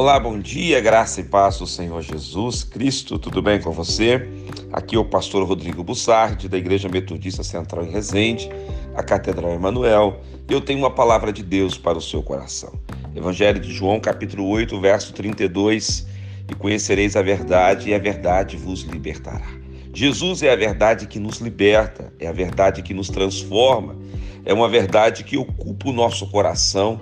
Olá, bom dia, graça e paz do Senhor Jesus Cristo, tudo bem com você? Aqui é o pastor Rodrigo Bussardi, da Igreja Metodista Central em Resende, a Catedral Emanuel. Eu tenho uma palavra de Deus para o seu coração. Evangelho de João, capítulo 8, verso 32: E conhecereis a verdade, e a verdade vos libertará. Jesus é a verdade que nos liberta, é a verdade que nos transforma, é uma verdade que ocupa o nosso coração,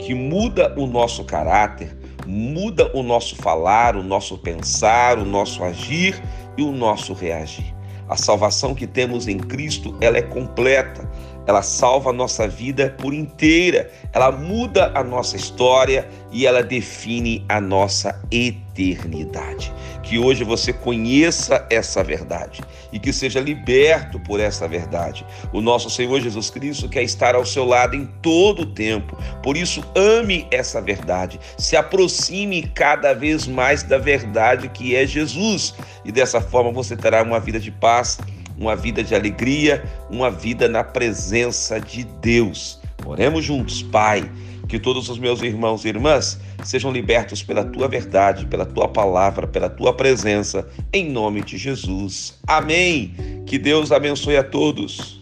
que muda o nosso caráter, muda o nosso falar, o nosso pensar, o nosso agir e o nosso reagir. A salvação que temos em Cristo, ela é completa. Ela salva a nossa vida por inteira. Ela muda a nossa história e ela define a nossa eternidade. Que hoje você conheça essa verdade e que seja liberto por essa verdade. O nosso Senhor Jesus Cristo quer estar ao seu lado em todo o tempo. Por isso, ame essa verdade. Se aproxime cada vez mais da verdade que é Jesus. E dessa forma você terá uma vida de paz, uma vida de alegria, uma vida na presença de Deus. Oremos juntos, Pai que todos os meus irmãos e irmãs sejam libertos pela tua verdade, pela tua palavra, pela tua presença, em nome de Jesus. Amém. Que Deus abençoe a todos.